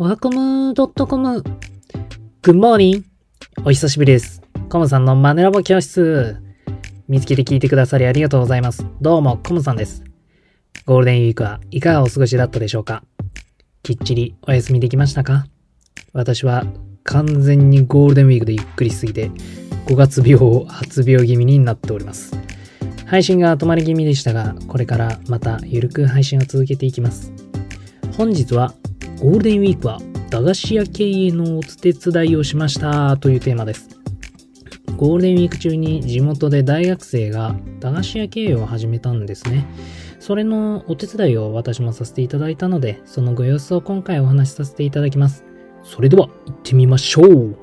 ワコムドットコム。 Good morning。お久しぶりです。コムさんのマネラボ教室。見つけて聞いてくださりありがとうございます。どうも、コムさんです。ゴールデンウィークはいかがお過ごしだったでしょうか？きっちりお休みできましたか？私は完全にゴールデンウィークでゆっくりすぎて、5月病、発病気味になっております。配信が止まり気味でしたが、これからまたゆるく配信を続けていきます。本日はゴールデンウィークは駄菓子屋経営のお手伝いをしましたというテーマです。ゴールデンウィーク中に地元で大学生が駄菓子屋経営を始めたんですね。それのお手伝いを私もさせていただいたので、そのご様子を今回お話しさせていただきます。それでは行ってみましょう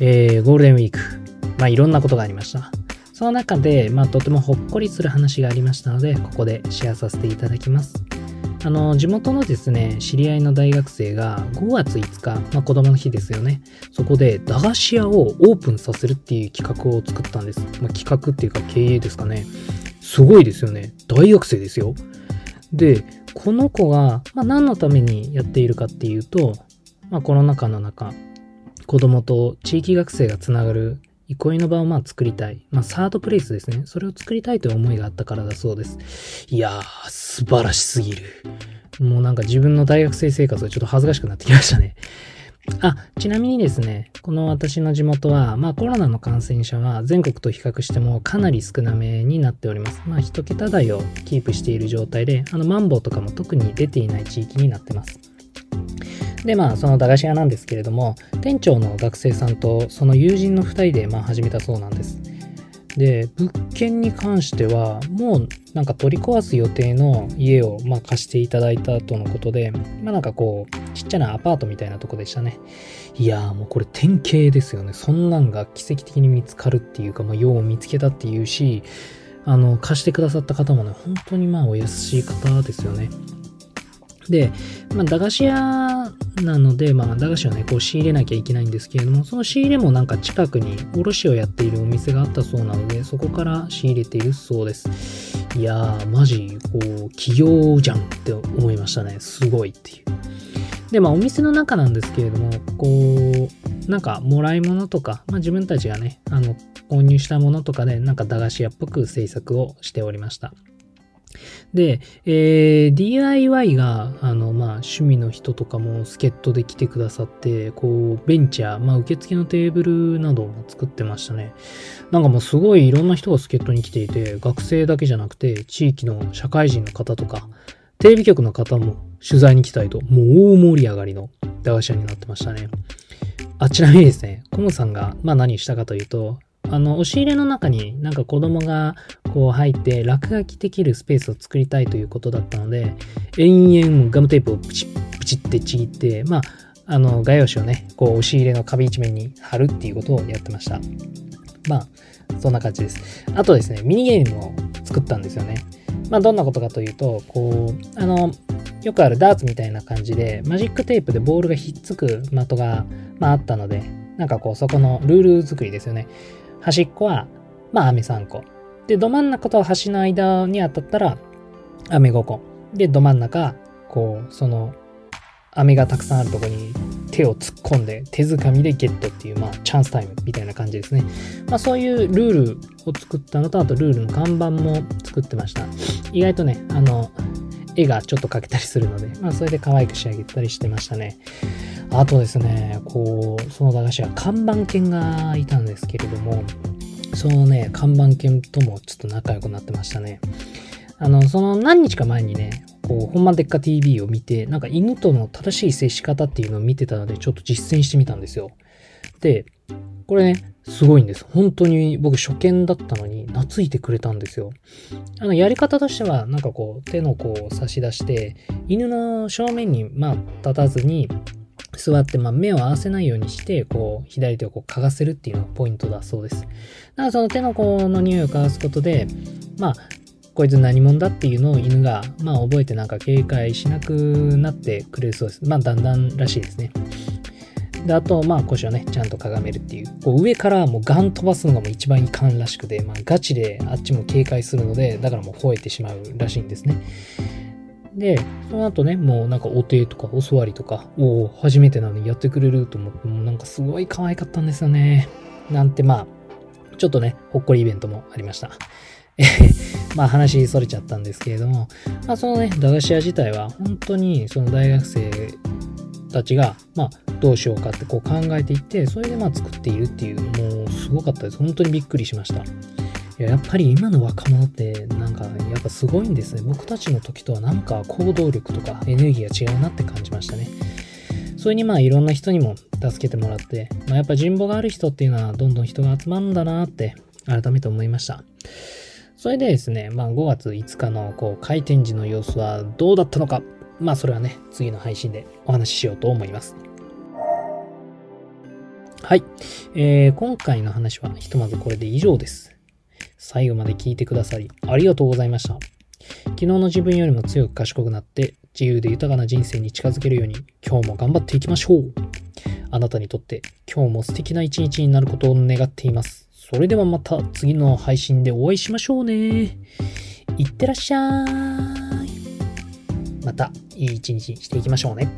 えー、ゴールデンウィーク。まあいろんなことがありました。その中で、まあとてもほっこりする話がありましたので、ここでシェアさせていただきます。あの、地元のですね、知り合いの大学生が5月5日、まあ子供の日ですよね。そこで駄菓子屋をオープンさせるっていう企画を作ったんです。まあ企画っていうか経営ですかね。すごいですよね。大学生ですよ。で、この子が、まあ何のためにやっているかっていうと、まあコロナ禍の中、子供と地域学生がつながる憩いの場をまあ作りたい。まあサードプレイスですね。それを作りたいという思いがあったからだそうです。いやー、素晴らしすぎる。もうなんか自分の大学生生活がちょっと恥ずかしくなってきましたね。あ、ちなみにですね、この私の地元は、まあコロナの感染者は全国と比較してもかなり少なめになっております。まあ一桁台をキープしている状態で、あのマンボウとかも特に出ていない地域になってます。で、まあ、その駄菓子屋なんですけれども、店長の学生さんとその友人の2人で、まあ、始めたそうなんです。で、物件に関しては、もうなんか取り壊す予定の家を、まあ、貸していただいたとのことで、まあ、なんかこう、ちっちゃなアパートみたいなとこでしたね。いやーもうこれ典型ですよね。そんなんが奇跡的に見つかるっていうか、まあ、よう見つけたっていうし、あの、貸してくださった方もね、本当にまあ、お優しい方ですよね。で、まあ、駄菓子屋なので、まあ、駄菓子をね、こう仕入れなきゃいけないんですけれども、その仕入れもなんか近くに卸をやっているお店があったそうなので、そこから仕入れているそうです。いやー、マジ、こう、企業じゃんって思いましたね。すごいっていう。で、まあ、お店の中なんですけれども、こう、なんか、もらい物とか、まあ、自分たちがね、あの、購入したものとかで、なんか駄菓子屋っぽく制作をしておりました。で、えー DIY が、あの、まあ、趣味の人とかも助っ人で来てくださって、こう、ベンチャー、まあ、受付のテーブルなども作ってましたね。なんかもうすごいいろんな人が助っ人に来ていて、学生だけじゃなくて、地域の社会人の方とか、テレビ局の方も取材に来たいと、もう大盛り上がりの駄菓子屋になってましたね。あ、ちなみにですね、コムさんが、まあ何したかというと、あの、押し入れの中になんか子供がこう入って落書きできるスペースを作りたいということだったので、延々ガムテープをプチップチってちぎって、まあ、あの、画用紙をね、こう押し入れの壁一面に貼るっていうことをやってました。まあ、そんな感じです。あとですね、ミニゲームを作ったんですよね。まあ、どんなことかというと、こう、あの、よくあるダーツみたいな感じで、マジックテープでボールがひっつく的が、まあ、あったので、なんかこう、そこのルール作りですよね。端っこは、まあ、飴3個。で、ど真ん中と端の間に当たったら、飴5個。で、ど真ん中、こう、その、飴がたくさんあるとこに手を突っ込んで、手づかみでゲットっていう、まあ、チャンスタイムみたいな感じですね。まあ、そういうルールを作ったのと、あとルールの看板も作ってました。意外とね、あの、絵がちょっと描けたりするので、まあ、それで可愛く仕上げたりしてましたね。あとですね、こう、その駄菓子は看板犬がいたんですけれども、そのね、看板犬ともちょっと仲良くなってましたね。あの、その何日か前にね、こう、本番でっか TV を見て、なんか犬との正しい接し方っていうのを見てたので、ちょっと実践してみたんですよ。で、これね、すごいんです。本当に僕初見だったのに懐いてくれたんですよ。あの、やり方としては、なんかこう、手の甲を差し出して、犬の正面に、まあ、立たずに、座って、まあ、目を合わせないようにして、こう、左手をこう、嗅がせるっていうのがポイントだそうです。だからその手の甲の匂いを嗅がすことで、まあ、こいつ何者だっていうのを犬が、まあ、覚えてなんか警戒しなくなってくれるそうです。まあ、だんだんらしいですね。で、あと、まあ、腰をね、ちゃんとかがめるっていう。こう上からもうガン飛ばすのがもう一番いかんらしくて、まあ、ガチであっちも警戒するので、だからもう吠えてしまうらしいんですね。で、その後ね、もうなんかお手とかお座りとか、おお、初めてなのにやってくれると思って、もうなんかすごい可愛かったんですよね。なんてまあ、ちょっとね、ほっこりイベントもありました。えまあ話それちゃったんですけれども、まあそのね、駄菓子屋自体は本当にその大学生たちが、まあどうしようかってこう考えていって、それでまあ作っているっていう、もうすごかったです。本当にびっくりしました。ややっぱり今の若者ってなんかやっぱすごいんですね。僕たちの時とはなんか行動力とかエネルギーが違うなって感じましたね。それにまあいろんな人にも助けてもらって、まあ、やっぱ人望がある人っていうのはどんどん人が集まるんだなって改めて思いました。それでですね、まあ5月5日のこう開店時の様子はどうだったのか、まあそれはね、次の配信でお話ししようと思います。はい。えー、今回の話はひとまずこれで以上です。最後まで聞いてくださりありがとうございました。昨日の自分よりも強く賢くなって自由で豊かな人生に近づけるように今日も頑張っていきましょう。あなたにとって今日も素敵な一日になることを願っています。それではまた次の配信でお会いしましょうね。いってらっしゃい。またいい一日にしていきましょうね。